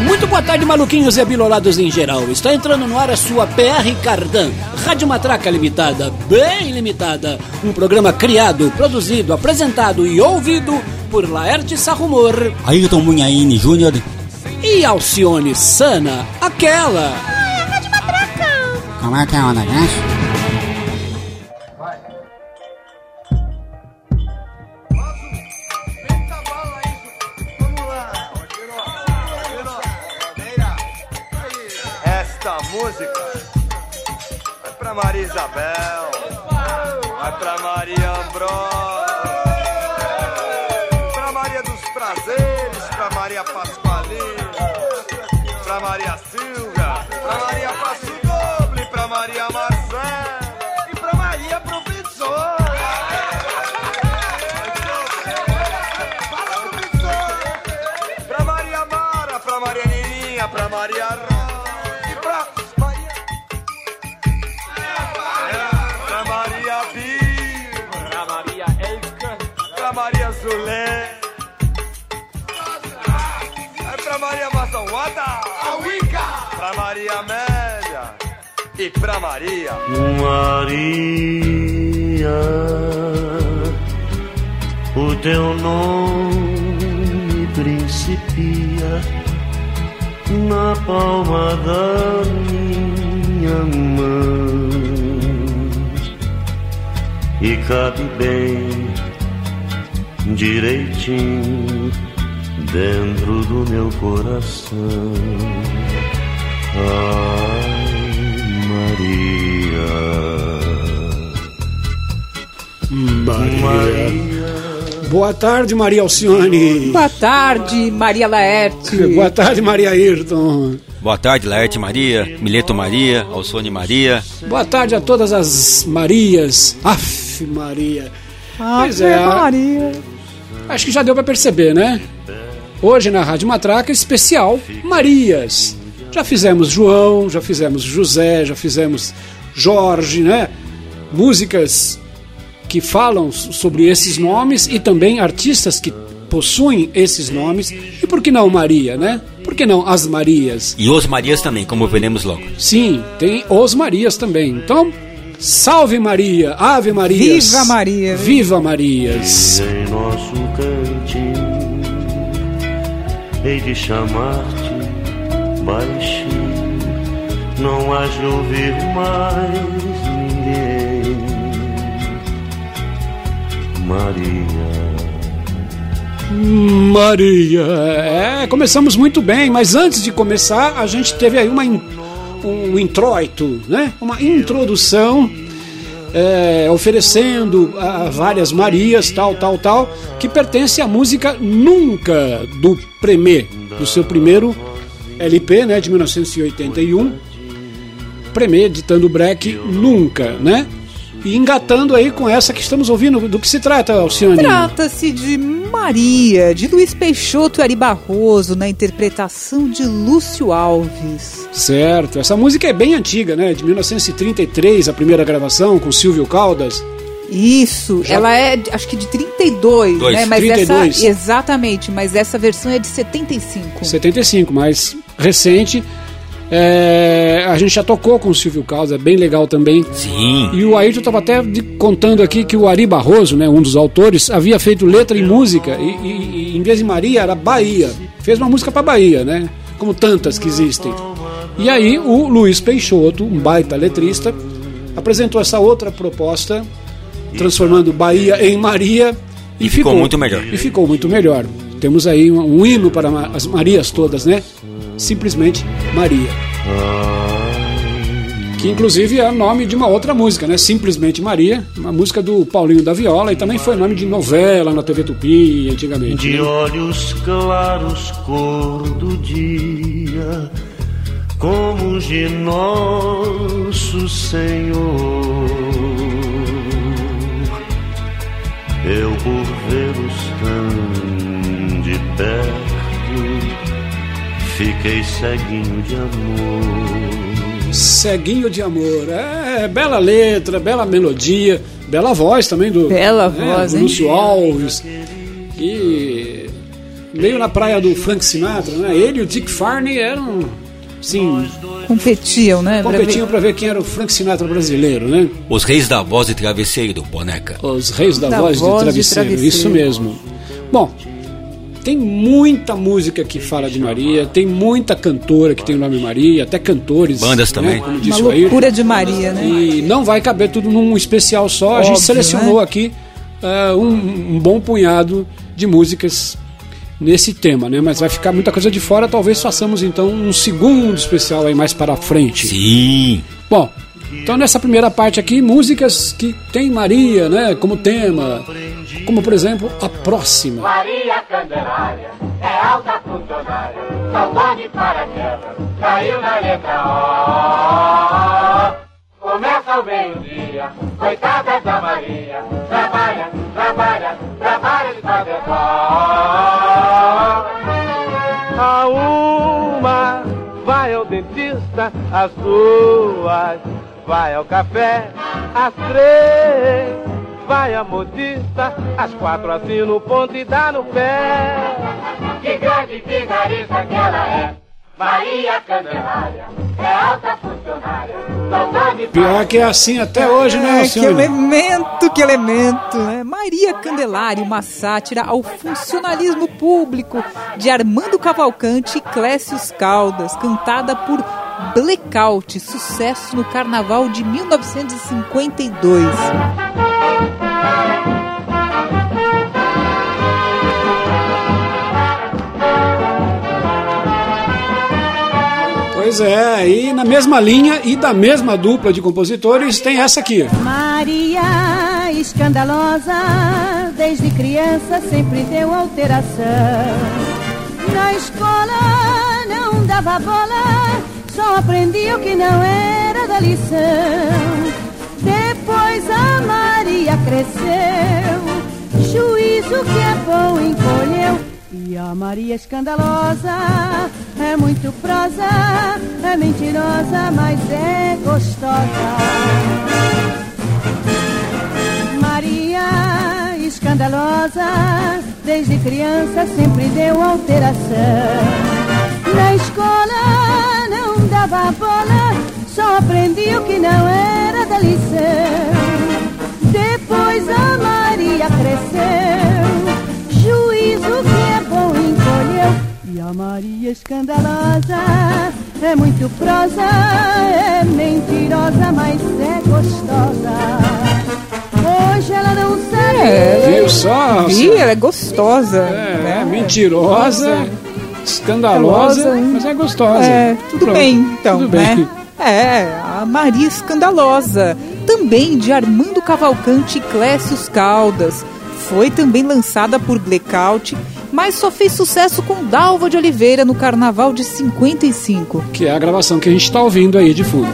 Muito boa tarde, maluquinhos e abilolados em geral. Está entrando no ar a sua PR Cardan, Rádio Matraca Limitada, bem limitada. Um programa criado, produzido, apresentado e ouvido por Laerte Sarrumor, Ayrton Munhaine Júnior e Alcione Sana, aquela. Ai, a Rádio Matraca! Como é que é o negócio? Isabel, vai pra Maria pra Maria. Maria, o teu nome principia na palma da minha mão e cabe bem direitinho dentro do meu coração. Ai, Maria. Maria. Boa tarde, Maria Alcione. Boa tarde, Maria Laerte. Boa tarde, Maria Ayrton. Boa tarde, Laerte Maria, Mileto Maria, Alcione Maria. Boa tarde a todas as Marias. Aff, Maria. Pois é, Maria. Acho que já deu pra perceber, né? Hoje na Rádio Matraca, especial Marias. Já fizemos João, já fizemos José, já fizemos Jorge, né? Músicas que falam sobre esses nomes e também artistas que possuem esses nomes. E por que não Maria, né? Por que não as Marias? E os Marias também, como veremos logo. Sim, tem os Marias também. Então, salve Maria, Ave Marias. Viva Maria. Viva Marias. em nosso cantinho Hei de chamar-te baixinho Não há de ouvir mais ninguém Maria Maria. É, começamos muito bem, mas antes de começar, a gente teve aí uma um introito, né? Uma introdução é, oferecendo a várias Marias, tal, tal, tal, que pertence à música Nunca do Premê, do seu primeiro LP, né, de 1981. Premê, ditando break, Nunca, né? E engatando aí com essa que estamos ouvindo, do que se trata, Alcione? Trata-se de Maria, de Luiz Peixoto e Ari Barroso, na interpretação de Lúcio Alves. Certo, essa música é bem antiga, né? De 1933, a primeira gravação com Silvio Caldas. Isso, ela é, acho que de 32, Dois. né? Mas 32. essa exatamente, mas essa versão é de 75. 75, mais recente. É, a gente já tocou com o Silvio Caldas, é bem legal também. Sim. E o Ayrton estava até de- contando aqui que o Ari Barroso, né, um dos autores, havia feito letra e música, e, e- e em vez de Maria era Bahia. Fez uma música para Bahia, né? Como tantas que existem. E aí o Luiz Peixoto, um baita letrista, apresentou essa outra proposta, transformando Bahia em Maria. E ficou muito melhor. E ficou muito melhor. Temos aí um, um hino para as Marias todas, né? Simplesmente Maria. Que inclusive é o nome de uma outra música, né? Simplesmente Maria, uma música do Paulinho da Viola e também foi nome de novela na TV Tupi antigamente. De né? olhos claros, cor do dia, como de nosso Senhor. Eu por vê-los tão de perto, fiquei ceguinho de amor. Ceguinho de amor. É, bela letra, bela melodia, bela voz também do, Bela né, voz, do hein? Lúcio Alves. E meio na praia do Frank Sinatra, né? Ele e o Dick Farney eram, sim, Competiam, né? pra ver- competiam para ver quem era o Frank Sinatra brasileiro, né? Os reis da voz de travesseiro, boneca. Os reis da, Da voz, voz de, de travesseiro, travesseiro. isso mesmo. Bom, tem muita música que fala de Maria, tem muita cantora que tem o nome Maria, até cantores. Bandas né, também. Como Uma disse loucura de Maria, né? E não vai caber tudo num especial só. a gente Óbvio, selecionou né? aqui ah, um, um bom punhado de músicas nesse tema, né? Mas vai ficar muita coisa de fora. Talvez façamos então um segundo especial aí mais para frente. Sim. Bom, então nessa primeira parte aqui, músicas que tem Maria, né, como tema, como por exemplo a próxima. Maria Candelária é alta funcionária, só pode para quebra, caiu na letra O. Começa o meio-dia, coitada da Maria, trabalha, trabalha, trabalha de dó. A uma vai ao dentista, às duas vai ao café, às três vai à modista, às quatro assina o ponto e dá no pé. Que grande vigarista que ela é, Maria Candelária é alta funcionária, pode Pior que é assim até hoje, né, É, que senhor? elemento, que elemento, né? Maria Candelária, uma sátira ao funcionalismo público de Armando Cavalcante e Clécius Caldas, cantada por Blackout, sucesso no carnaval de 1952. Pois é, e na mesma linha e da mesma dupla de compositores tem essa aqui. Maria escandalosa, desde criança sempre deu alteração. Na escola não dava bola, só aprendia o que não era da lição. Depois a Maria cresceu, juízo que é bom encolheu. E a Maria escandalosa é muito prosa, é mentirosa, mas é gostosa. Maria escandalosa, desde criança sempre deu alteração. Na escola não dava bola, só aprendia o que não era da lição. Depois a Maria cresceu, juízo que é bom encolheu. E a Maria escandalosa é muito prosa, é mentirosa, mas é gostosa. Hoje ela não sabe. É, Viu só? Vi, ela é gostosa. É, né? mentirosa, escandalosa, mas é gostosa. É, tudo Pronto, bem, então, tudo bem. né? É, a Maria Escandalosa, também de Armando Cavalcante e Clécius Caldas. Foi também lançada por Blackout, mas só fez sucesso com Dalva de Oliveira no Carnaval de 55. Que é a gravação que a gente está ouvindo aí de fundo.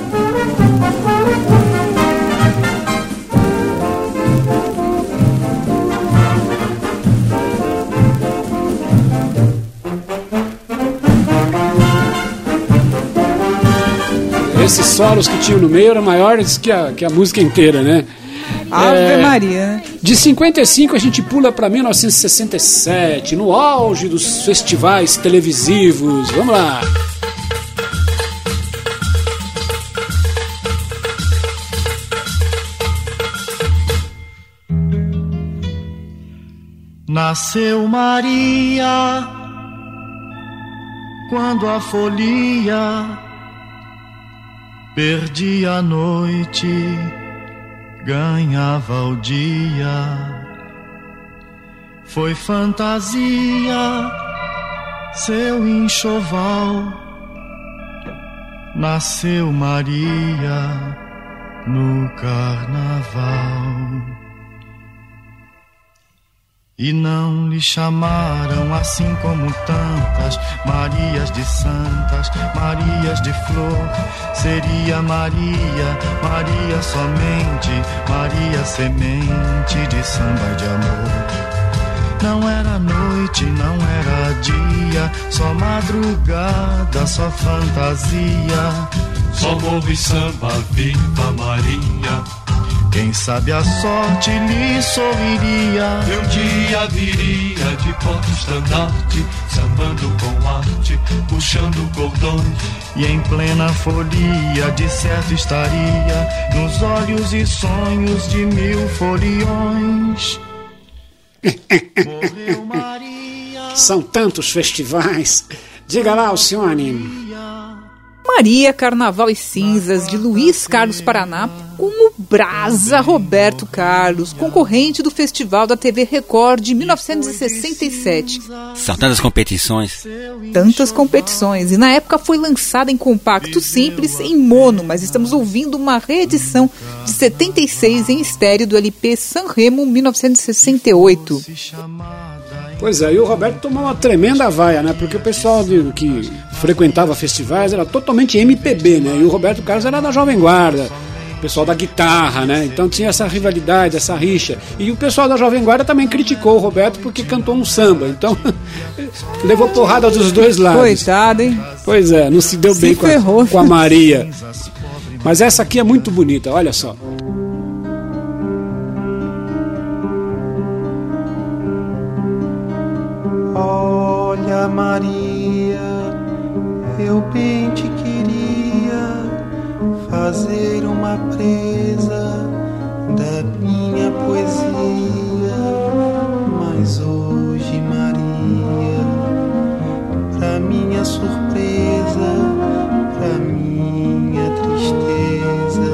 Esses solos que tinham no meio eram maiores que a, que a música inteira, né? Ave É, Maria. De 55 a gente pula para 1967, no auge dos festivais televisivos. Vamos lá. Nasceu Maria quando a folia perdia a noite, ganhava o dia. Foi fantasia, seu enxoval. Nasceu Maria no carnaval. E não lhe chamaram assim como tantas Marias de santas, Marias de flor. Seria Maria, Maria somente, Maria semente de samba de amor. Não era noite, não era dia, só madrugada, só fantasia. Só morro e samba, viva Maria. Quem sabe a sorte lhe sorriria. E um dia viria de porta-estandarte, sambando com arte, puxando cordões. E em plena folia, de certo estaria, nos olhos e sonhos de mil foliões. Morreu Maria. São tantos festivais. Diga lá, Alcione. Maria Carnaval e Cinzas, de Luiz Carlos Paraná, com o Brasa Roberto Carlos, concorrente do Festival da TV Record de 1967. São tantas competições. Tantas competições, e na época foi lançada em compacto simples em mono, mas estamos ouvindo uma reedição de 76 em estéreo do LP Sanremo 1968. Pois é, e o Roberto tomou uma tremenda vaia, né? Porque o pessoal de- que frequentava festivais era totalmente MPB, né? E o Roberto Carlos era da Jovem Guarda, o pessoal da guitarra, né? Então tinha essa rivalidade, essa rixa. E o pessoal da Jovem Guarda também criticou o Roberto porque cantou um samba. Então levou porrada dos dois lados. Coitado, hein? Pois é, não se deu Se bem com a, com a Maria. Mas essa aqui é muito bonita, olha só. Fazer uma presa da minha poesia, mas hoje, Maria, pra minha surpresa, pra minha tristeza,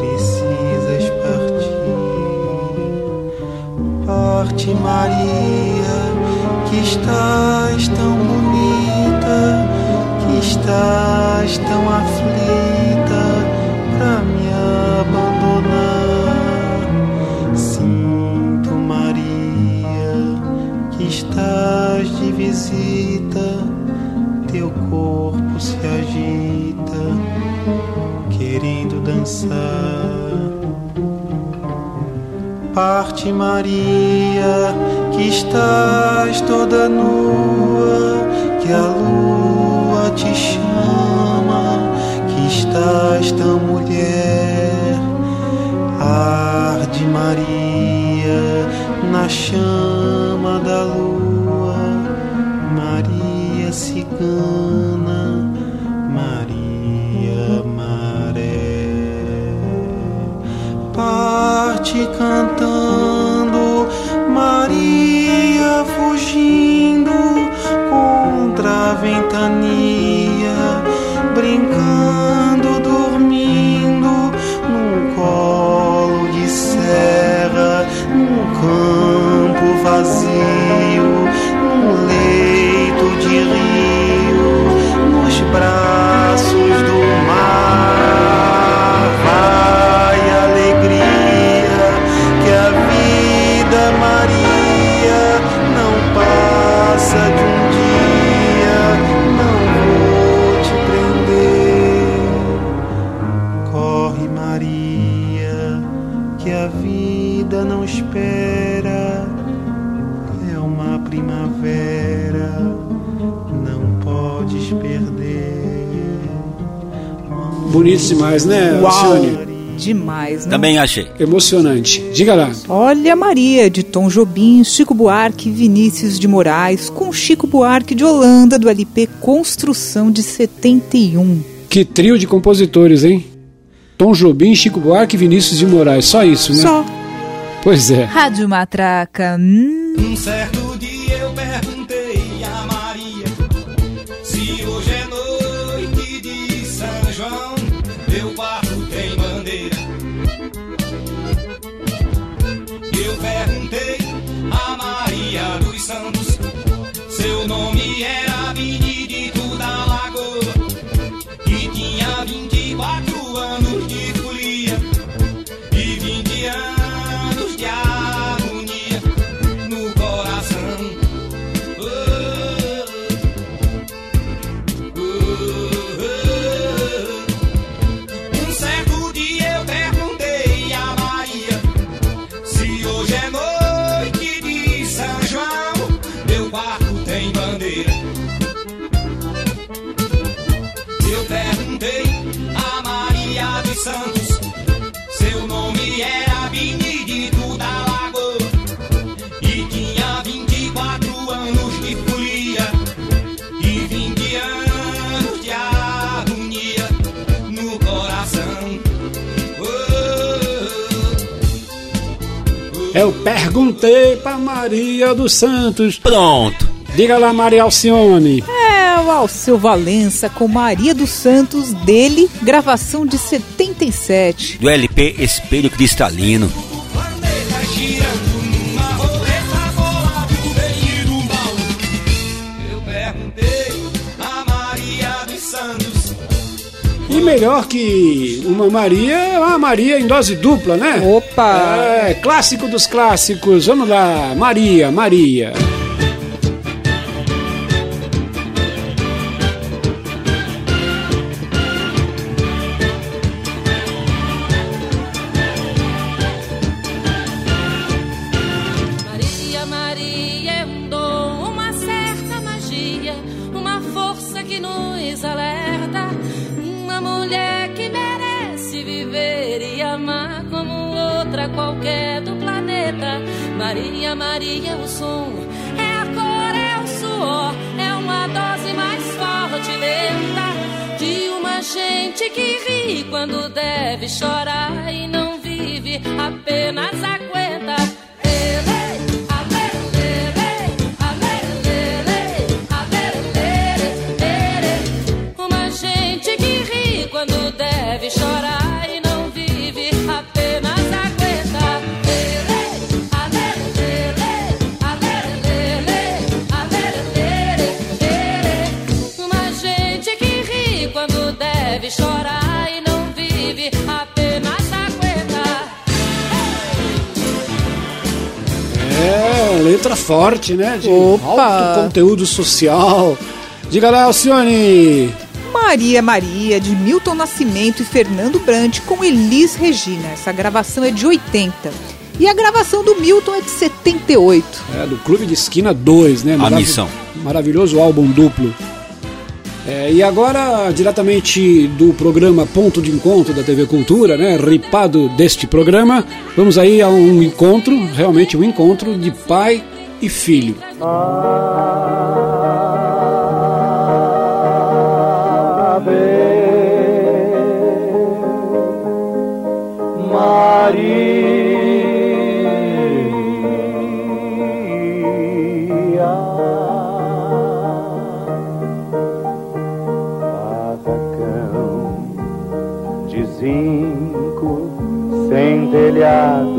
precisas partir. Parte, Maria, que estás tão bonita, que estás tão aflita visita, teu corpo se agita, querendo dançar. Parte Maria, que estás toda nua, que a lua te chama, que estás tão mulher. Arde Maria na chama da lua, demais, né, Uau! Alcione? Demais, né? Também achei. Emocionante. Diga lá. Olha Maria, de Tom Jobim, Chico Buarque, Vinícius de Moraes, com Chico Buarque de Holanda, do LP Construção de 71. Que trio de compositores, hein? Tom Jobim, Chico Buarque e Vinícius de Moraes. Só isso, né? Só. Pois é. Rádio Matraca. Hum, Um certo perguntei pra Maria dos Santos. Pronto. Diga lá, Maria Alcione. É o Alceu Valença com Maria dos Santos, dele, gravação de 77. Do LP Espelho Cristalino. Melhor que uma Maria é uma Maria em dose dupla, né? Opa! É, clássico dos clássicos. Vamos lá, Maria, Maria. Maria, qualquer do planeta. Maria, Maria é o som, é a cor, é o suor, é uma dose mais forte lenta de uma gente que ri quando deve chorar e não vive, apenas aguenta. Letra forte, né? De Opa! alto conteúdo social. Diga lá, Alcione. Maria Maria, de Milton Nascimento e Fernando Brant, com Elis Regina. Essa gravação é de 80. E a gravação do Milton é de 78. É, do Clube de Esquina 2, né? A missão. Maravilhoso álbum duplo. É, e agora, diretamente do programa Ponto de Encontro da TV Cultura, né? Ripado deste programa, vamos aí a um encontro, realmente um encontro de pai e filho. Barracão de zinco, sem telhado,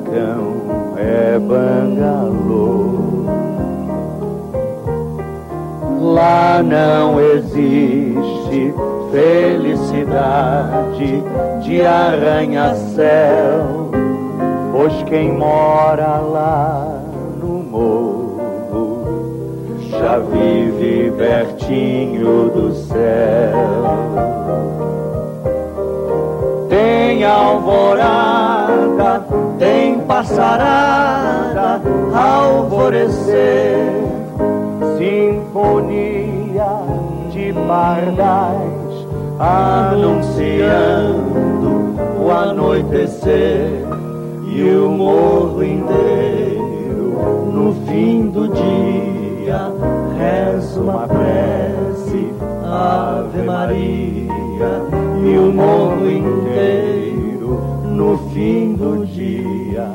Barracão é bangalô. Lá não existe felicidade de arranha-céu, pois quem mora lá no morro já vive pertinho do céu. Tem alvorada, tem passarada, alvorecer, sinfonia de pardais, anunciando o anoitecer e o morro inteiro no fim do dia reza uma prece, Ave Maria, e o morro inteiro no fim do dia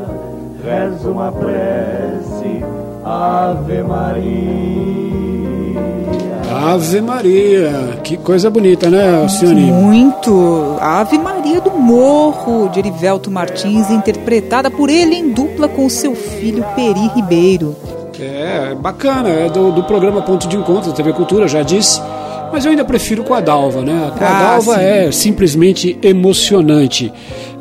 reza uma prece, Ave Maria. Ave Maria, que coisa bonita, né, Alcione? Muito! Ave Maria do Morro, de Erivelto Martins, interpretada por ele em dupla com seu filho Peri Ribeiro. É, bacana, é do, do programa Ponto de Encontro da TV Cultura, já disse. Mas eu ainda prefiro com a Dalva, né? A Ah, Dalva é simplesmente emocionante.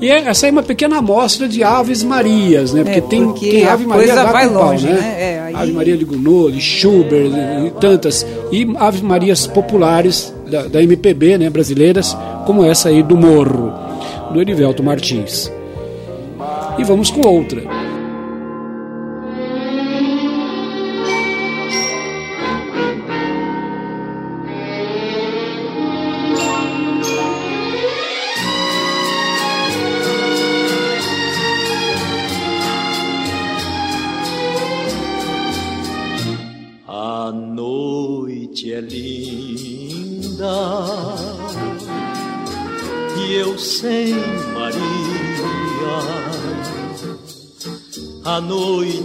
E é- essa é uma pequena amostra de Aves Marias, né? Porque, É, tem, porque tem a Ave Maria coisa vai com pau, longe, né? né? É, aí- Ave Maria de Gounod, de Schubert e, e tantas. E Ave Marias populares da, da MPB, né? Brasileiras, como essa aí do Morro, do Erivelto Martins. E vamos com outra.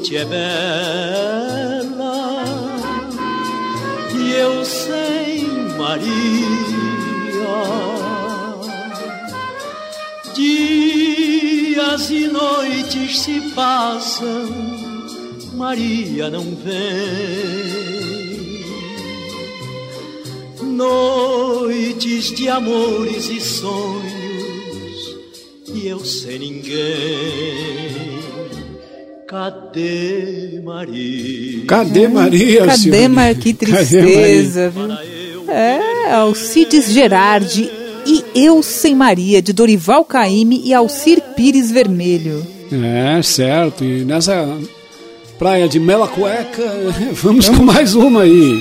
Noite é bela e eu sem Maria. Dias e noites se passam, Maria não vem. Noites de amores e sonhos, e eu sem ninguém. Cadê Maria? Cadê Maria? Cadê, Alcione? Mar? Que Cadê Maria? tristeza, viu? É, Alcides Gerardi e Eu Sem Maria, de Dorival Caymmi e Alcir Pires Vermelho. É, certo. E nessa praia de Mela Cueca, vamos com mais uma aí.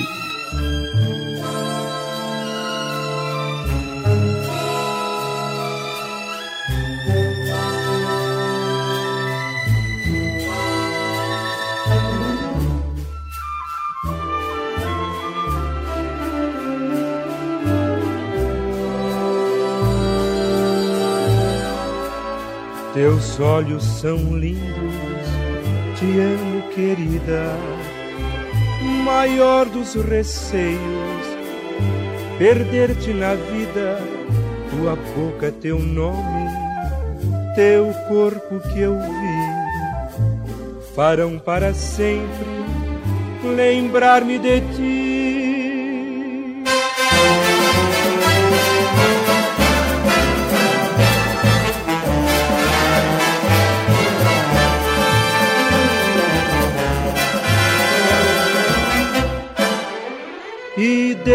Teus olhos são lindos, te amo, querida. Maior dos receios, perder-te na vida. Tua boca, teu nome, teu corpo que eu vi, farão para sempre lembrar-me de ti.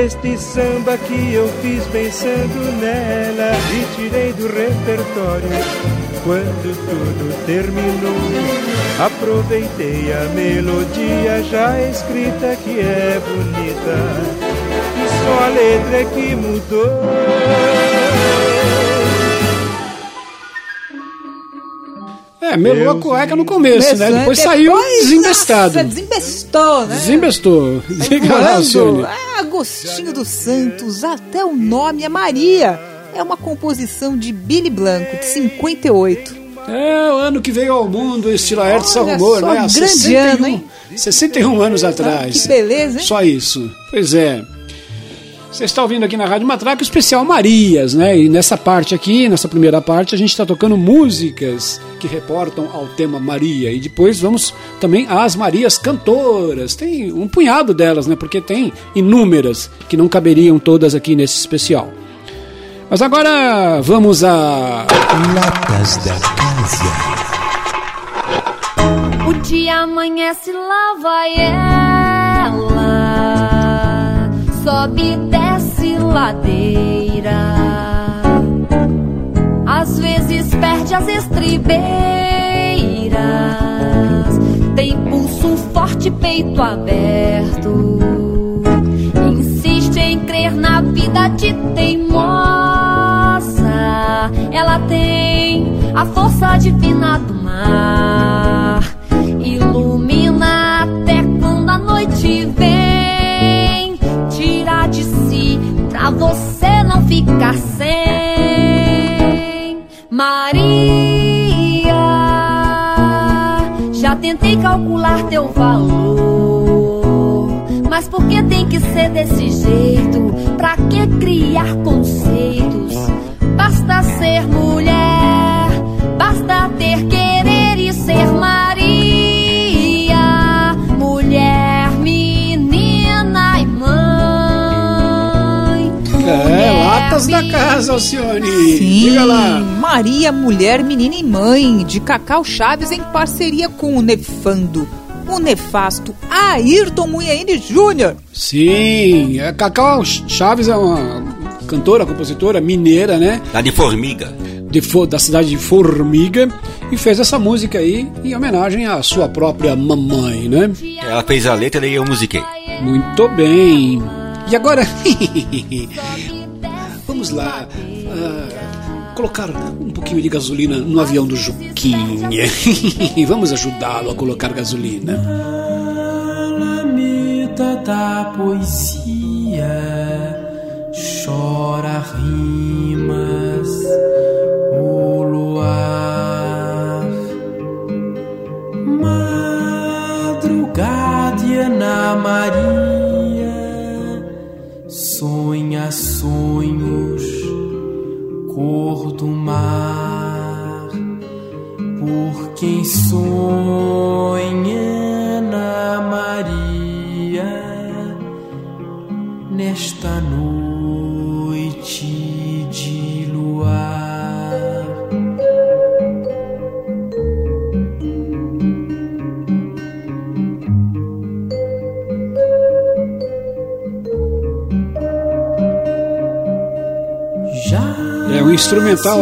E deste samba que eu fiz pensando nela E tirei do repertório Quando tudo terminou Aproveitei a melodia já escrita que é bonita E só a letra é que mudou É, melou a cueca no começo, né? Depois saiu Depois, desembestado. Nossa, desembestou, né? Desembestou. Diga lá. Alcione. Ah, Agostinho dos Santos, até o nome é Maria. É uma composição de Billy Blanco, de 58. É, o ano que veio ao mundo este Laerte só, né? Há grande 61, ano, hein? 61 anos atrás. que beleza, hein? Só isso. Pois é. Você está ouvindo aqui na Rádio Matraca o especial Marias, né? E nessa parte aqui, nessa primeira parte, a gente está tocando músicas que reportam ao tema Maria. E depois vamos também às Marias cantoras. Tem um punhado delas, né? Porque tem inúmeras que não caberiam todas aqui nesse especial. Mas agora vamos a. Latas da Casa. O dia amanhece, lá vai ela. Sobe e desce ladeira. Às vezes perde as estribeiras. Tem pulso forte, peito aberto. Insiste em crer na vida de teimosa. Ela tem a força divina do mar. Ficar sem. Maria, já tentei calcular teu valor. Mas por que tem que ser desse jeito? Pra que criar conceitos? Basta ser mulher, basta ter querer e ser Maria. Mulher, menina e mãe. É, Da Casa, Alcione. Sim, Diga lá. Maria, Mulher, Menina e Mãe, de Cacau Chaves em parceria com o Nefando, o nefasto Ayrton Munhaine Júnior. Sim, é, Cacau Chaves é uma cantora, compositora mineira, né? Lá de Formiga. De, Fo- da cidade de Formiga e fez essa música aí em homenagem à sua própria mamãe, né? Ela fez a letra e eu musiquei. Muito bem. E agora, vamos lá ah, colocar um pouquinho de gasolina no avião do Juquinha. vamos ajudá-lo a colocar gasolina. Alameda da poesia chora rimas. por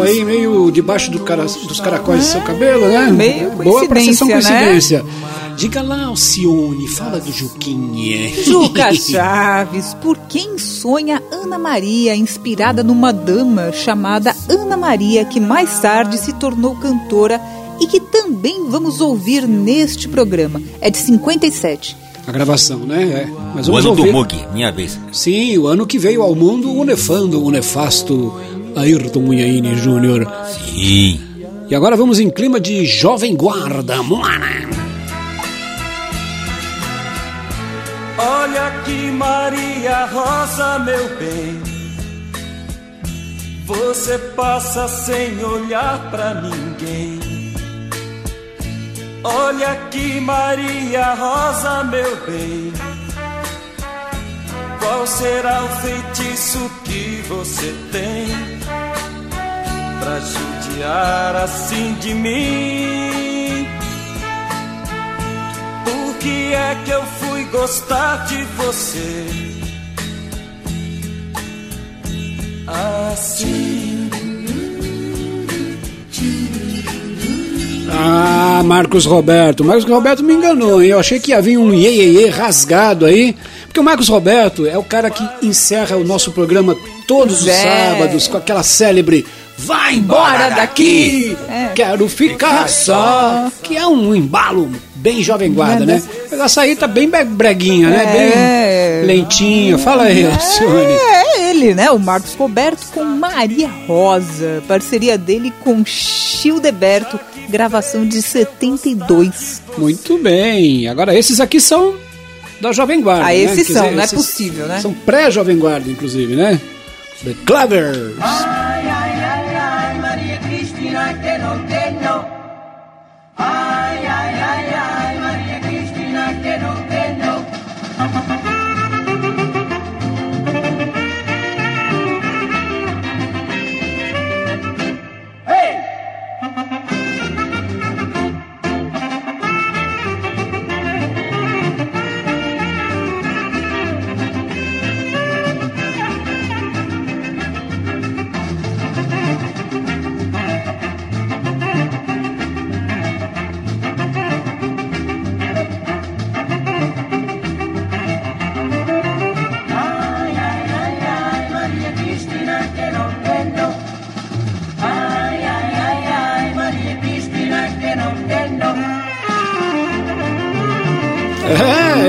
aí meio debaixo do cara- dos caracóis do seu cabelo, né? Meio Boa pra sessão coincidência, né? coincidência. Diga lá, Alcione, fala do Juquinha. Juca Chaves, por quem sonha Ana Maria, inspirada numa dama chamada Ana Maria, que mais tarde se tornou cantora e que também vamos ouvir neste programa. É de 57. A gravação, né? É. Mas O ano do ouvir. Mug, minha vez. Sim, o ano que veio ao mundo o nefando, o nefasto Ayrton Munhaine Júnior. Sim. E agora vamos em clima de jovem guarda. Moana. Olha aqui, Maria Rosa, meu bem. Você passa sem olhar pra ninguém. Olha aqui, Maria Rosa, meu bem. Qual será o feitiço que você tem pra judiar assim de mim? Por que é que eu fui gostar de você? Assim. Ah, Marcos Roberto. Marcos Roberto me enganou, hein? Eu achei que ia vir um iê, iê, iê rasgado aí. Porque o Marcos Roberto é o cara que encerra o nosso programa todos os É. sábados com aquela célebre Vai embora Bora daqui! daqui!" É. Quero ficar só! Que é um embalo bem jovem guarda, né? Mas essa aí tá bem bre- breguinha, né? É. Bem lentinha. Fala aí, Alcione. É ele, né? O Marcos Roberto com Maria Rosa. Parceria dele com Childeberto. Gravação de 72. Muito bem. Agora esses aqui são da Jovem Guarda. Né? esses Quer são, dizer, não é possível, né? São pré-Jovem Guarda, inclusive, né? The Clavers.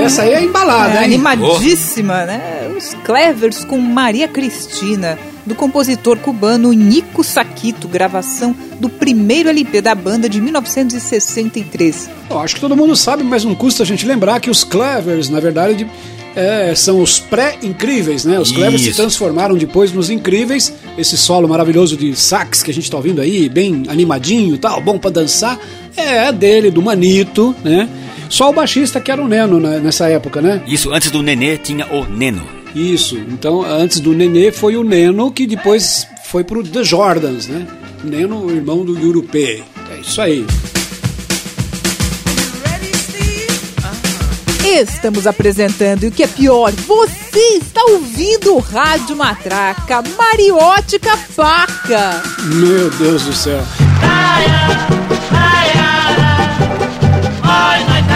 Essa aí é embalada, É, hein? animadíssima, né? Os Clevers com Maria Cristina, do compositor cubano Nico Saquito, gravação do primeiro LP da banda de 1963. Eu acho que todo mundo sabe, mas não custa a gente lembrar que os Clevers, na verdade, é, são os pré-incríveis, né? Os Clevers se transformaram depois nos incríveis. Esse solo maravilhoso de sax que a gente tá ouvindo aí, bem animadinho e tal, bom pra dançar, é dele, do Manito, né? Só o baixista que era o Neno né, nessa época, né? Isso, antes do Nenê tinha o Neno. Isso, então antes do Nenê foi o Neno que depois foi pro The Jordans, né? Neno, o irmão do Yurupê. É isso aí. Estamos apresentando e o que é pior, você está ouvindo o Rádio Matraca Mariótica Paca. Meu Deus do céu.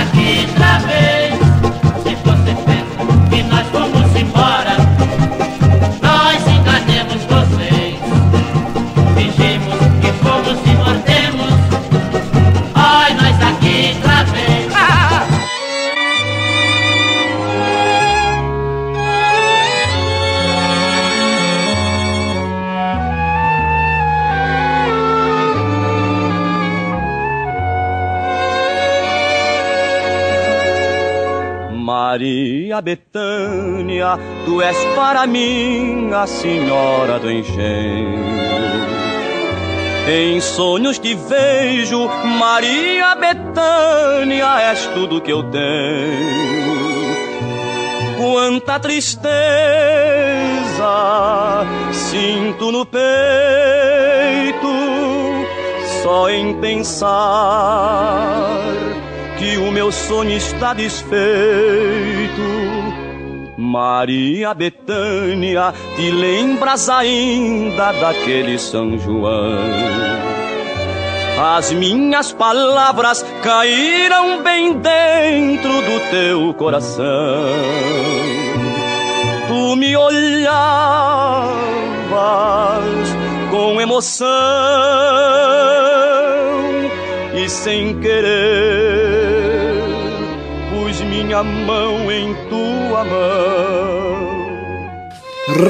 Aqui outra vez. Se você pensa que nós vamos embora, Maria Betânia, tu és para mim a senhora do engenho. Em sonhos te vejo, Maria Betânia, és tudo que eu tenho. Quanta tristeza sinto no peito, só em pensar que o meu sonho está desfeito. Maria Betânia, te lembras ainda daquele São João? As minhas palavras caíram bem dentro do teu coração. Tu me olhavas com emoção e sem querer minha mão em tua mão.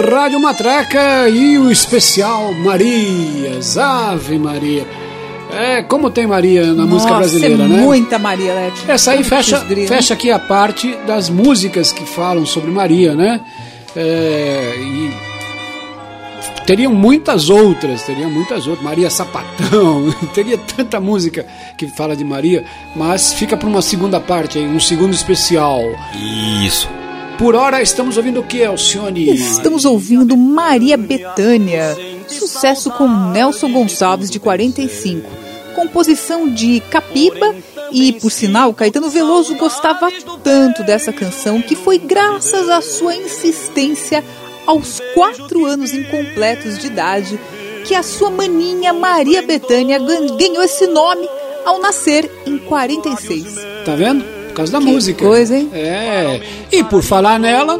Rádio Matraca e o especial Marias, Ave Maria. É, como tem Maria na música Nossa, brasileira, é né? Muita Maria, Leti. Essa aí fecha, fecha aqui a parte das músicas que falam sobre Maria, né? É, e teriam muitas outras, teriam muitas outras. Maria Sapatão, teria tanta música que fala de Maria, mas fica para uma segunda parte aí, um segundo especial. Isso. Por hora estamos ouvindo o que, Alcione? Estamos ouvindo Maria Bethânia, sucesso com Nelson Gonçalves, de 45. Composição de Capiba e, por sinal, Caetano Veloso gostava tanto dessa canção que foi graças à sua insistência aos quatro anos incompletos de idade que a sua maninha Maria Bethânia gan- ganhou esse nome ao nascer em 46. Tá vendo? Por causa da Que música. coisa, hein? É. E por falar nela,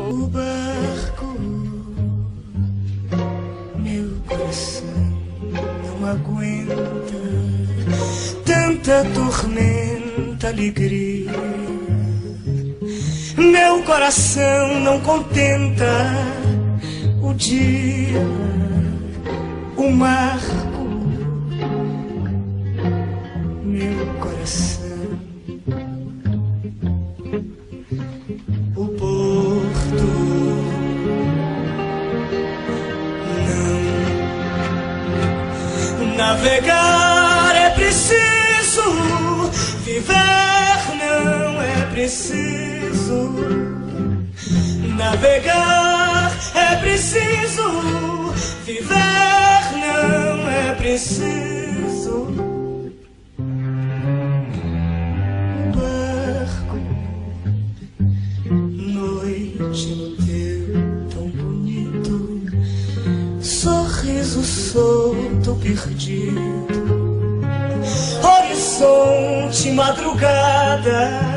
Meu coração não aguenta tanta tormenta, alegria. Meu coração não contenta dia, o marco. Meu coração, o porto. Navegar é preciso, viver não é preciso. Navegar preciso, viver não é preciso. Barco, noite no teu tão bonito. Sorriso solto perdido, horizonte, madrugada,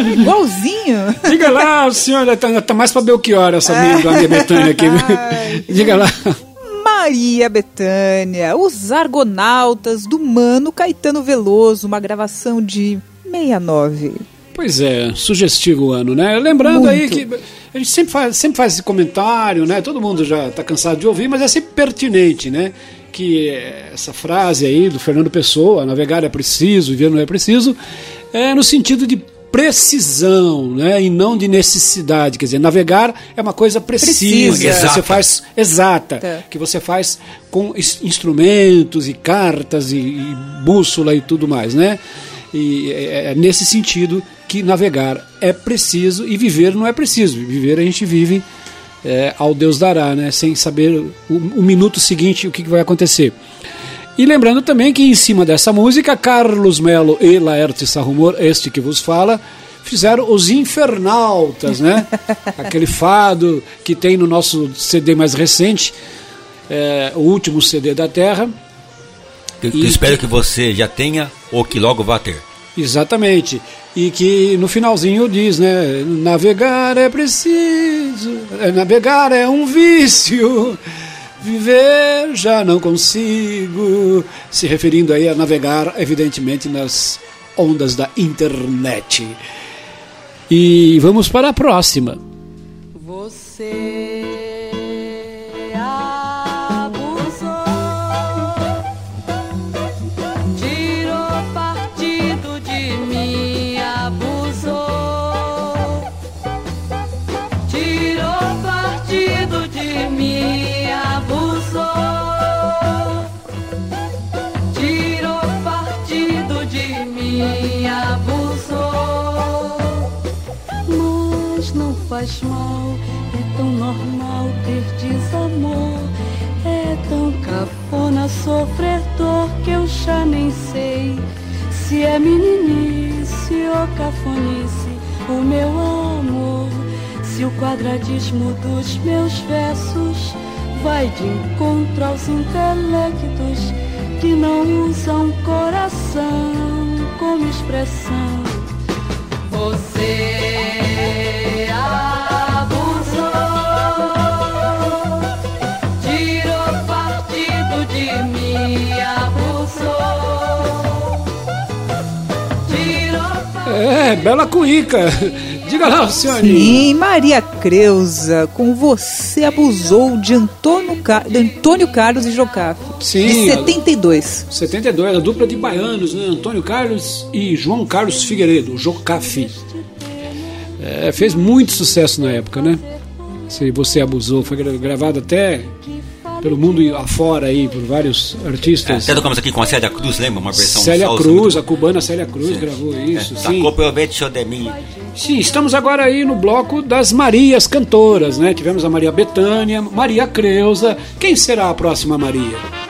Igualzinho. Diga lá, senhora, tá, tá mais pra Belchior essa minha, da minha Betânia aqui. Diga lá. Maria Bethânia, Os Argonautas, do Mano Caetano Veloso, uma gravação de 69. Pois é, sugestivo o ano, né? Lembrando aí Muito. que a gente sempre faz, sempre faz esse comentário, né? Todo mundo já está cansado de ouvir, mas é sempre pertinente, né? Que essa frase aí do Fernando Pessoa, navegar é preciso, viver não é preciso, é no sentido de precisão, né? E não de necessidade. Quer dizer, navegar é uma coisa precisa, Precisa. que você faz exata, Tá. que você faz com instrumentos e cartas e, e bússola e tudo mais, né? E é, é nesse sentido que navegar é preciso e viver não é preciso. Viver a gente vive é, ao Deus dará, né? Sem saber o, o minuto seguinte o que, que vai acontecer. E lembrando também que em cima dessa música, Carlos Melo e Laerte Sarrumor, este que vos fala, fizeram os Infernautas, né? Aquele fado que tem no nosso CD mais recente, é, o último CD da Terra. E- eu espero que você já tenha ou que logo vá ter. Exatamente. E que no finalzinho diz, né? Navegar é preciso, é, navegar é um vício. Viver já não consigo. Se referindo aí a navegar, evidentemente, nas ondas da internet. E vamos para a próxima. Você sofrer dor que eu já nem sei se é meninice ou cafonice o meu amor. Se o quadradismo dos meus versos vai de encontro aos intelectos que não usam coração como expressão. Você É, bela cuíca. Diga lá, senhor. Sim, Maria Creuza, com você abusou de Antônio, Ca... de Antônio Carlos e Jocafe. Sim, De a- 72. 72, a dupla de baianos, né? Antônio Carlos e João Carlos Figueiredo, o Jocafi. É, fez muito sucesso na época, né? Se você abusou, foi gra- gravado até pelo mundo afora aí, por vários É, artistas. até tocamos aqui com a Célia Cruz, lembra? Uma versão Célia salsa Cruz, muito- a cubana Célia Cruz gravou isso, É, sim. Sacou proveito de mim. Sim, estamos agora aí no bloco das Marias cantoras, né? Tivemos a Maria Betânia, Maria Creuza. Quem será a próxima Maria?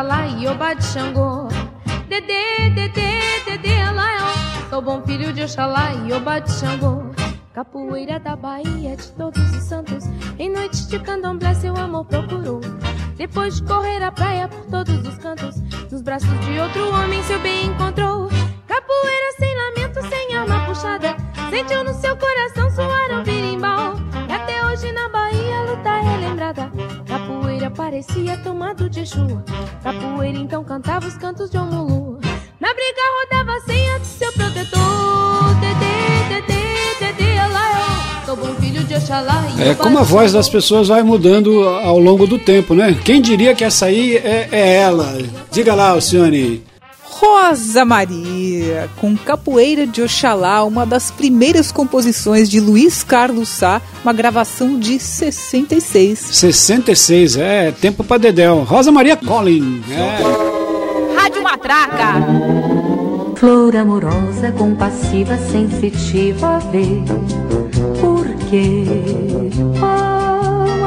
Oxalá e Obá de Xangô. Dedê, Dedê, Dedê, Alaiô, sou bom filho de Oxalá e Obá de Xangô. Capoeira da Bahia de todos os santos, em noites de candomblé seu amor procurou. Depois de correr a praia por todos os cantos, nos braços de outro homem seu bem encontrou. Parecia tomado de Exu. Capoeira então cantava os cantos de Omulu. Na briga rodava a senha do seu protetor. Dedê, Dedê, Dedê, Alaiô. Sou bom filho de Oxalá É como a voz das pessoas vai mudando ao longo do tempo, né? Quem diria que essa aí é, é ela? Diga lá, Alcione. Rosa Maria, com Capoeira de Oxalá, uma das primeiras composições de Luiz Carlos Sá, uma gravação de 66. 66, é tempo pra Dedéu. Rosa Maria Collin. É. Rádio Matraca. Flor amorosa, compassiva, sensitiva a ver. Por quê? Oh,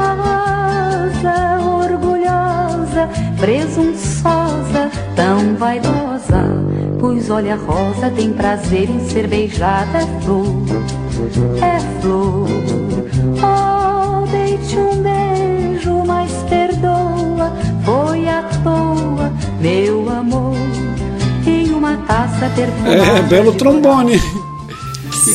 a rosa orgulhosa, presunçosa, tão vaidosa. Pois olha, a rosa tem prazer em ser beijada, é flor, é flor. Oh, deite um beijo, mas perdoa, foi à toa, meu amor. Em uma taça perfumada. É, belo trombone.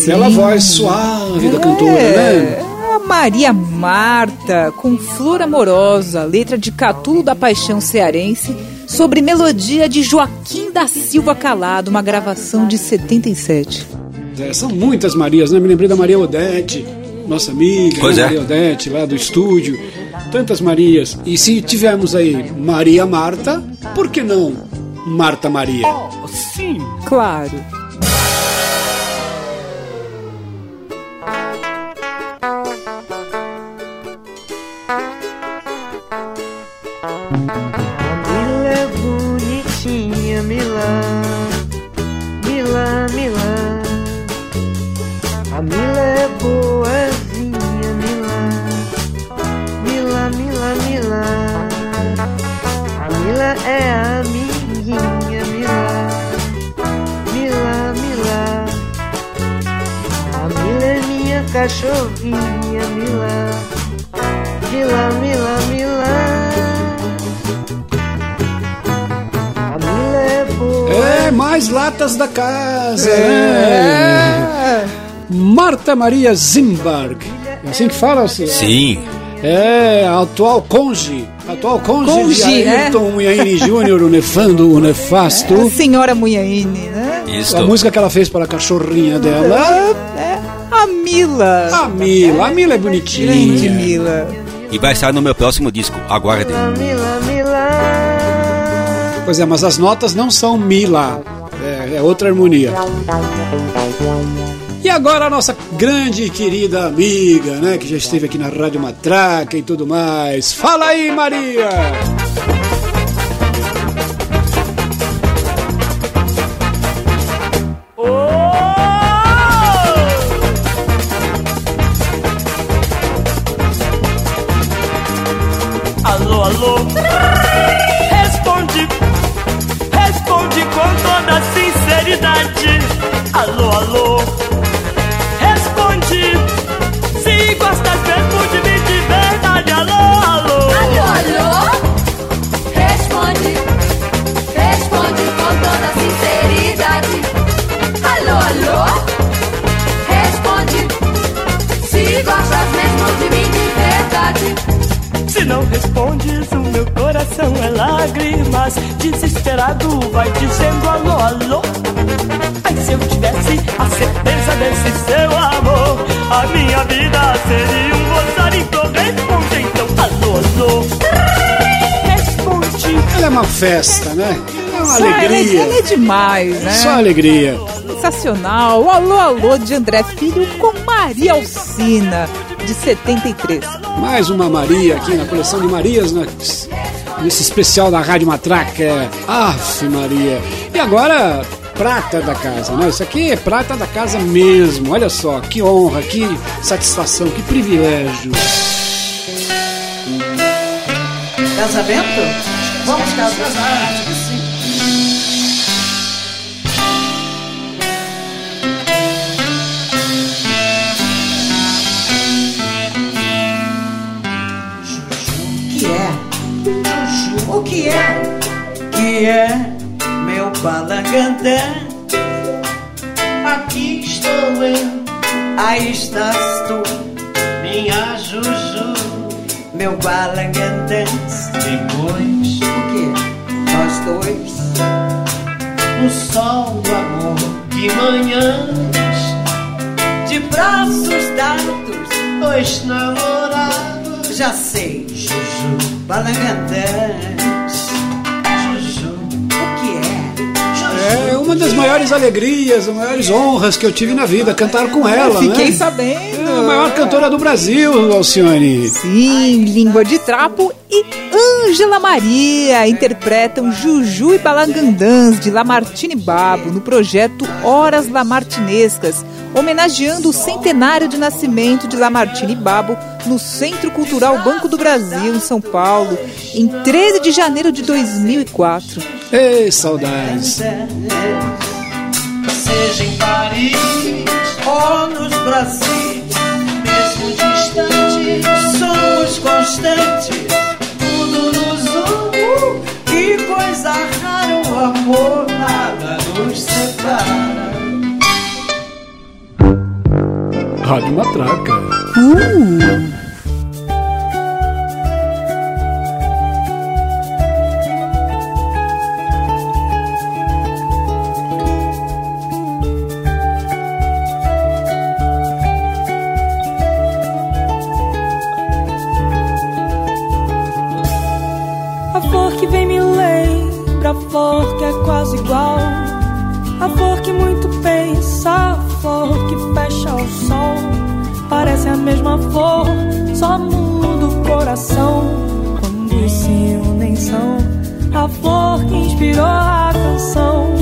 Bela voz suave da cantora, né? É, a Maria Marta, com Flor Amorosa, letra de Catulo da Paixão Cearense, sobre melodia de Joaquim da Silva Calado, uma gravação de 77. É, são muitas Marias, né? Me lembrei da Maria Odete, nossa amiga, Pois né? é. Maria Odete, lá do estúdio. Tantas Marias. E se tivermos aí Maria Marta, por que não Marta Maria? sim. Claro. Cachorrinha, Mila. Mila, Mila, Mila. A Mila é boa. É, mais latas da casa. É. né? Marta Maria Zimbarg. É assim que fala? Sim. É, a atual conge. Atual conge, Conge, de né? Ayrton Munhaine Júnior, o nefando, o nefasto. A senhora Munhaine, né? Isso. A música que ela fez para a cachorrinha dela. A Mila. A Mila. A Mila é bonitinha. Grande Mila. E vai estar no meu próximo disco. Aguardem. Mila, Mila. Pois é, mas as notas não são Mila. É, é outra harmonia. E agora a nossa grande e querida amiga, né? Que já esteve aqui na Rádio Matraca e tudo mais. Fala aí, Maria! Coração é lágrimas. Desesperado vai dizendo alô, alô. Ai, se eu tivesse a certeza desse seu amor, a minha vida seria um rosário. Então responde, então alô, alô. Responde. Ela é uma festa, né? É uma Só ela, alegria. ela é demais, né? Só alegria. Sensacional. O Alô Alô de André Filho com Maria Alcina, de 73. Mais uma Maria aqui na coleção de Marias, né? Nesse especial da Rádio Matraca. Aff, Maria. E agora, prata da casa, né? Isso aqui é prata da casa mesmo. Olha só, que honra, que satisfação, que privilégio. Casamento? Vamos casar. O que é? Que é meu balangandã? Aqui estou eu, aí estás tu, minha Juju, meu balangandã. Depois, o que? Nós dois, no sol do amor de manhãs, de braços dados, dois namorados. Já sei, Juju, balangandãs. Uma das maiores alegrias, as maiores honras que eu tive na vida, cantar com ela, Fiquei né? sabendo. É a maior cantora do Brasil, Alcione. Sim, Língua de Trapo e Ângela Maria interpretam Juju e Balangandãs de Lamartine Babo no projeto Horas Lamartinescas, homenageando o centenário de nascimento de Lamartine Babo no Centro Cultural Banco do Brasil, em São Paulo, em 13 de janeiro de 2004. Ei, saudades. Seja em Paris ou nos Brasis, mesmo distantes, somos constantes, tudo nos une. Que coisa rara o amor, nada nos separa. Rádio Matraca. Uh! Flor que é quase igual. A flor que muito pensa, a flor que fecha o sol. Parece a mesma flor, só muda o coração. Quando se unem são a flor que inspirou a canção.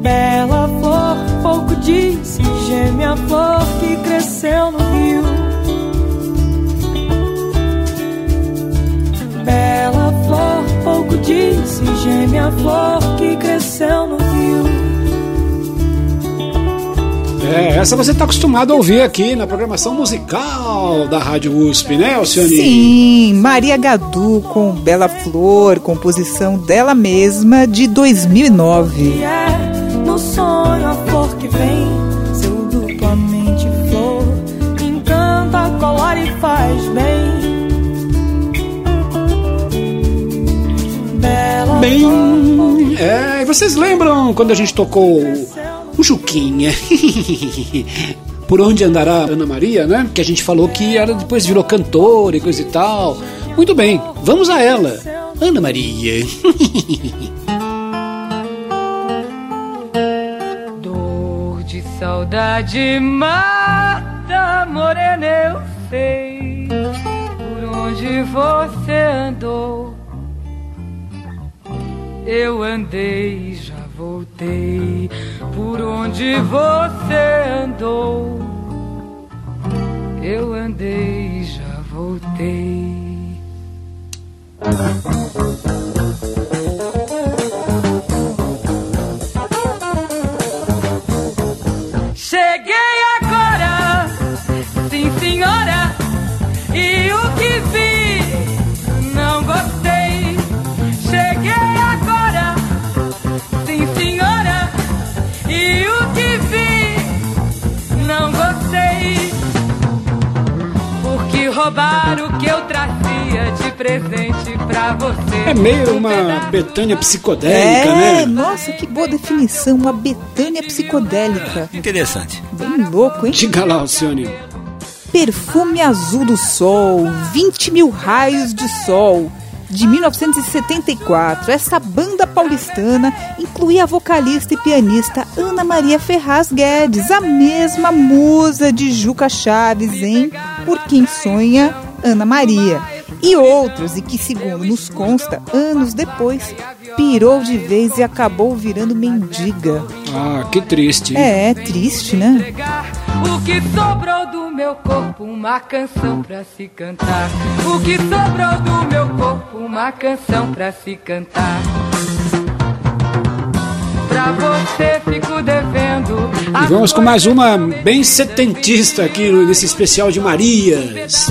Bela flor, pouco disse, geme a flor que cresceu no rio. Bela flor, pouco disse, geme a flor que cresceu no rio. É, essa você está acostumado a ouvir aqui na programação musical da Rádio USP, né, Alcione? Sim, Maria Gadu com Bela Flor, composição dela mesma de 2009. É no sonho a flor que vem, seu duplamente flor, encanta, colore e faz bem. Bem, é, e vocês lembram quando a gente tocou o Juquinha? Por onde andará Ana Maria, né? Que a gente falou que ela depois virou cantora e coisa e tal. Muito bem, vamos a ela. Ana Maria. Dor de saudade mata, morena, eu sei por onde você andou. Eu andei e já voltei por onde você andou. Eu andei e já voltei. Cheguei agora, sim senhora, e o que Roubaram o que eu trazia de presente pra você. É meio uma Betânia psicodélica, É, né? nossa, que boa definição, uma Betânia psicodélica. Interessante. Bem louco, hein? Diga lá, Alcione. Perfume Azul do Sol, 20 mil raios de sol, de 1974. Essa banda paulistana incluía a vocalista e pianista Ana Maria Ferraz Guedes, a mesma musa de Juca Chaves em Por Quem Sonha, Ana Maria. E outros, e que, segundo nos consta, anos depois, pirou de vez e acabou virando mendiga. Ah, que triste. É, triste, né? O que sobrou do meu corpo, uma canção pra se cantar. O que sobrou do meu corpo, uma canção pra se cantar. Pra você fico devendo. E vamos com mais uma bem setentista aqui nesse especial de Marias.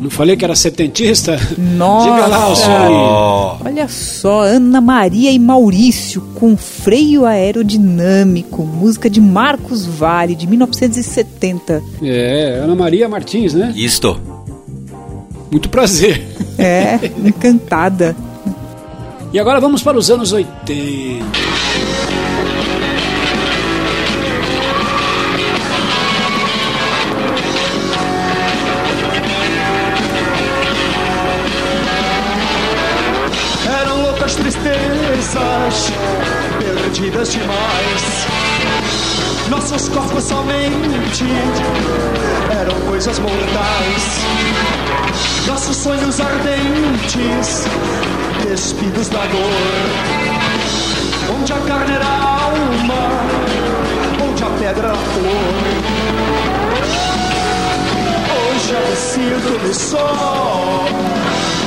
Não falei que era setentista? Nossa! Diga lá, Alcione. Olha só, Ana Maria e Maurício com freio aerodinâmico, música de Marcos Vale, de 1970. É, Ana Maria Martins, né? Isto. Muito prazer. É, encantada. E agora vamos para os anos 80. Perdidas demais. Nossos corpos somente eram coisas mortais. Nossos sonhos ardentes, despidos da dor. Onde a carne era alma, onde a pedra era flor. Hoje absinto-me só,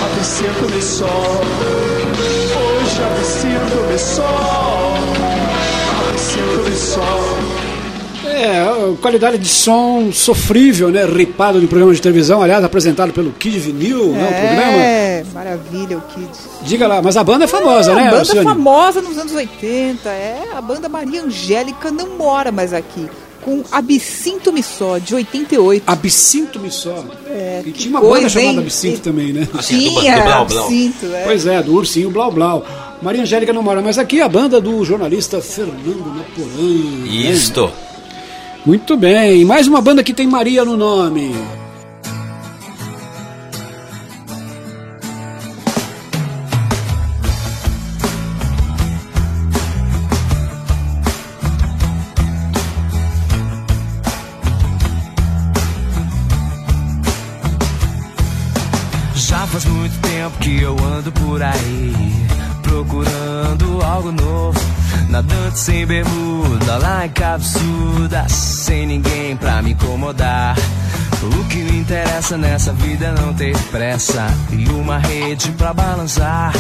absinto-me só. Hoje absinto-me só, absinto-me só. É, qualidade de som sofrível, né? Ripado de programa de televisão, aliás, apresentado pelo Kid Vinil, né? O programa. É, maravilha o Kid. Diga lá, mas a banda é famosa, É, né, uma banda Alcione? famosa nos anos 80. É, a banda Maria Angélica não mora mais aqui. Com Absinto Missó, de 88. Absinto Missó. É, E tinha uma banda coisa, chamada hein? Absinto também, né? Tinha, Absinto, é. Pois é, do Ursinho Blau Blau. Maria Angélica não mora mais aqui, a banda do jornalista Fernando Naporan. né? Isto. Muito bem, mais uma banda que tem Maria no nome. Por aí, procurando algo novo. Nadando sem bermuda, lá em cabeçuda, sem ninguém pra me incomodar. O que me interessa nessa vida é não ter pressa e uma rede pra balançar.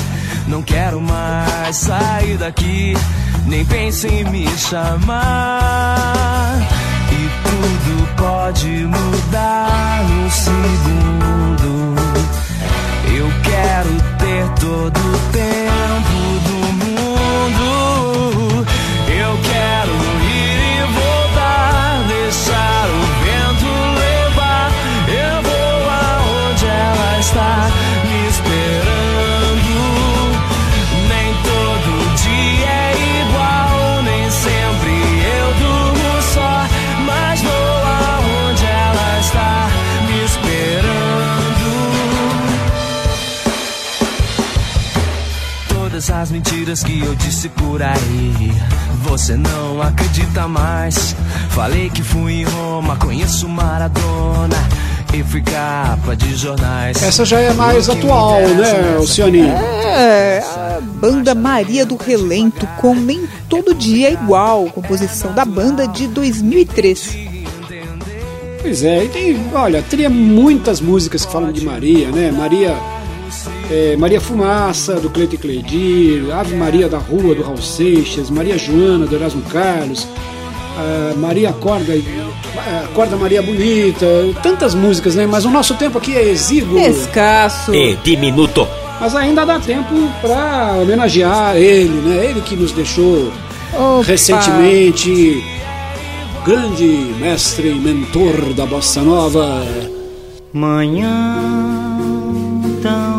Não quero mais sair daqui, nem pense em me chamar. E tudo pode mudar num segundo. Eu quero todo o tempo Todas as mentiras que eu disse por aí, você não acredita mais. Falei que fui em Roma, conheço Maradona e fui capa de jornais. Essa já é mais atual, né, Alcione? É, a banda Maria do Relento com Nem Todo Dia é Igual, composição da banda de 2003. Pois é, e tem, olha, teria muitas músicas que falam de Maria, né? Maria, é, Maria Fumaça, do Cleito e Cleidir, Ave Maria da Rua, do Raul Seixas, Maria Joana, do Erasmo Carlos, ah, Maria Acorda, ah, Acorda Maria Bonita, tantas músicas, né? Mas o nosso tempo aqui é exíguo. Escasso. E diminuto. Mas ainda dá tempo para homenagear ele, né? Ele que nos deixou Opa. recentemente, grande mestre e mentor da bossa nova. Manhã tão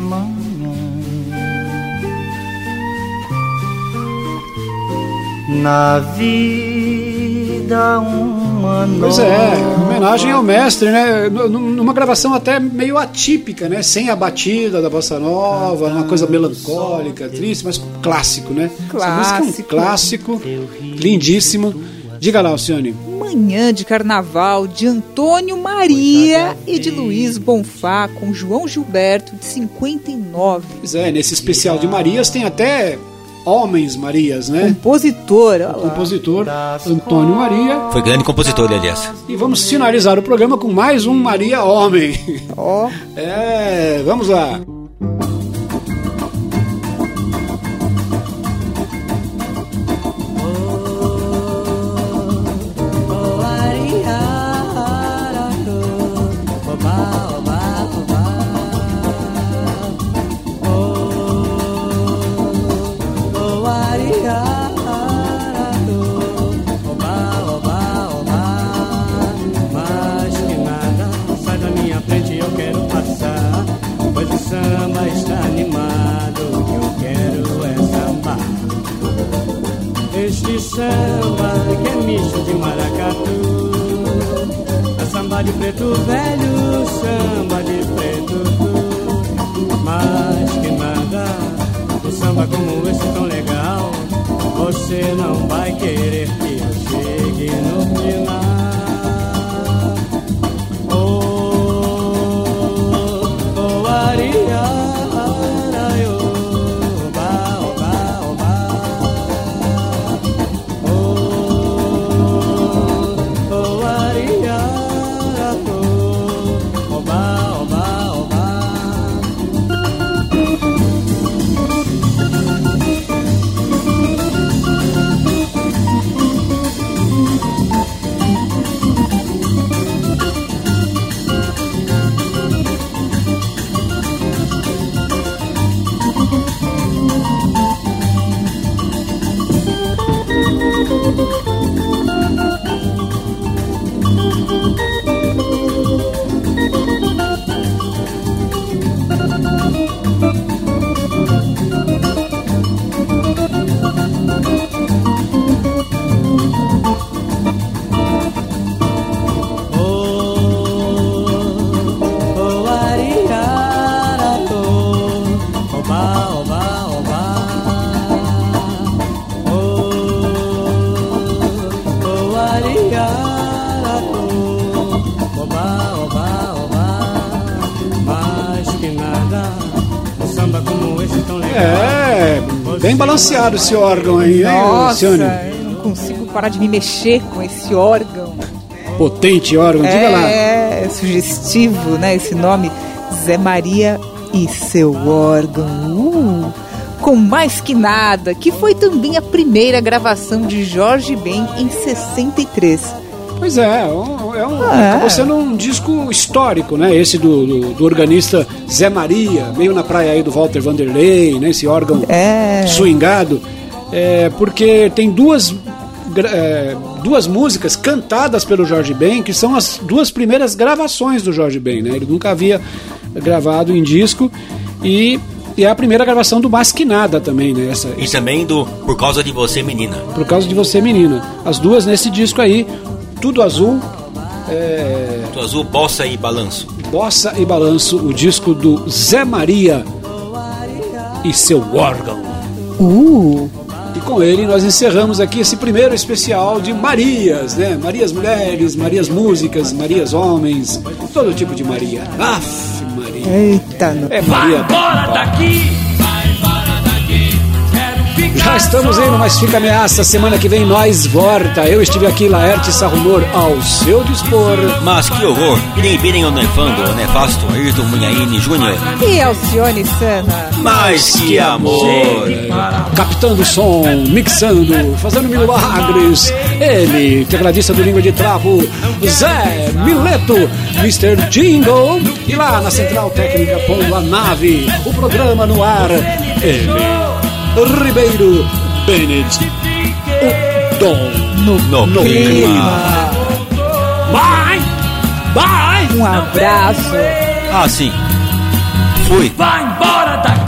manhã. Na vida uma Pois é, homenagem ao mestre, né? Numa gravação até meio atípica, né? Sem a batida da bossa nova, uma coisa melancólica, triste, mas clássico, né? Essa música é um clássico, lindíssimo. Diga lá, Alcione. Manhã de Carnaval de Antônio Maria e de Luiz Bonfá com João Gilberto de 59. Pois é, nesse especial de Marias tem até Homens Marias, né? Compositor, olha lá. Compositor Antônio Maria. Foi grande compositor, aliás. E vamos finalizar o programa com mais um Maria Homem. Ó. É, vamos lá. Este samba que é misto de maracatu. É samba de preto velho, samba de preto. Mas que nada, um samba como esse tão legal. Você não vai querer que eu chegue no final. Oh, aria, araio, bem balanceado esse órgão aí, hein, Nossa, Luciane? eu não consigo parar de me mexer com esse órgão. Potente órgão, diga lá. É, sugestivo, né? Esse nome, Zé Maria e seu órgão. Uh, com mais que nada, que foi também a primeira gravação de Jorge Ben em 63. Pois é, é um, é um- É. acabou sendo um disco histórico, né? Esse do, do, do organista Zé Maria, meio na praia aí do Walter Vanderlei, né? Esse órgão É. swingado. É, porque tem duas, é, duas músicas cantadas pelo Jorge Ben, que são as duas primeiras gravações do Jorge Ben, né? Ele nunca havia gravado em disco e, e é a primeira gravação do Masquinada também, né? Essa, E também do Por Causa de Você, Menina. por causa de você, menina. As duas nesse disco aí, tudo azul, é, Do azul, bossa e balanço. Bossa e Balanço, o disco do Zé Maria e seu órgão. Uh! E com ele nós encerramos aqui esse primeiro especial de Marias, né? Marias mulheres, Marias músicas, Marias homens, todo tipo de Maria. Aff, Maria. Eita, não. É Maria. Bora daqui! Já estamos indo, mas fica ameaça. Semana que vem nós volta. Eu estive aqui, Laerte Sarrumor, ao seu dispor. Mas que horror! Irem virem o nefando, o nefasto Ayrton Munhaine Júnior. E Alcione Sana. Mas que amor! captando som, mixando, fazendo milagres. Ele, tecladista do Língua de Trapo, Zé Mileto, Mr. Jingle. E lá na central técnica, pondo a nave, o programa no ar. Ele, Ribeiro Bennett, o dom No, no clima. Bye! Bye! Um abraço. Ah, sim. Fui. Vai embora daqui!